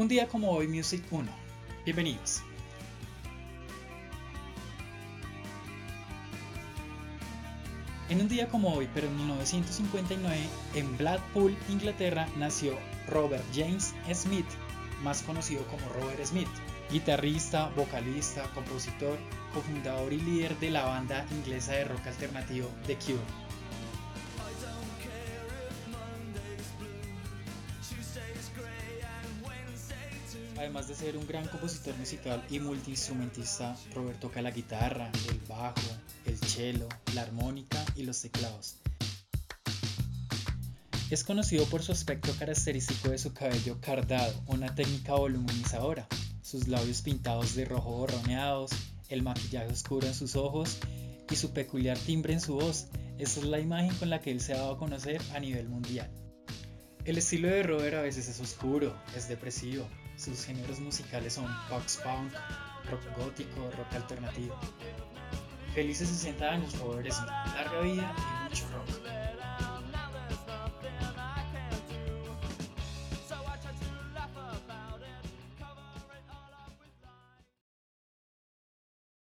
Un día como hoy Music 1. Bienvenidos. En un día como hoy, pero en 1959, en Blackpool, Inglaterra, nació Robert James Smith, más conocido como Robert Smith, guitarrista, vocalista, compositor, cofundador y líder de la banda inglesa de rock alternativo The Cure. Además de ser un gran compositor musical y multiinstrumentista, Robert toca la guitarra, el bajo, el cello, la armónica y los teclados. Es conocido por su aspecto característico de su cabello cardado, una técnica voluminizadora, sus labios pintados de rojo borroneados, el maquillaje oscuro en sus ojos y su peculiar timbre en su voz. Esa es la imagen con la que él se ha dado a conocer a nivel mundial. El estilo de Robert a veces es oscuro, es depresivo. Sus géneros musicales son box punk, rock gótico, rock alternativo. Felices 60 años, Robert Smith. Larga vida y mucho rock.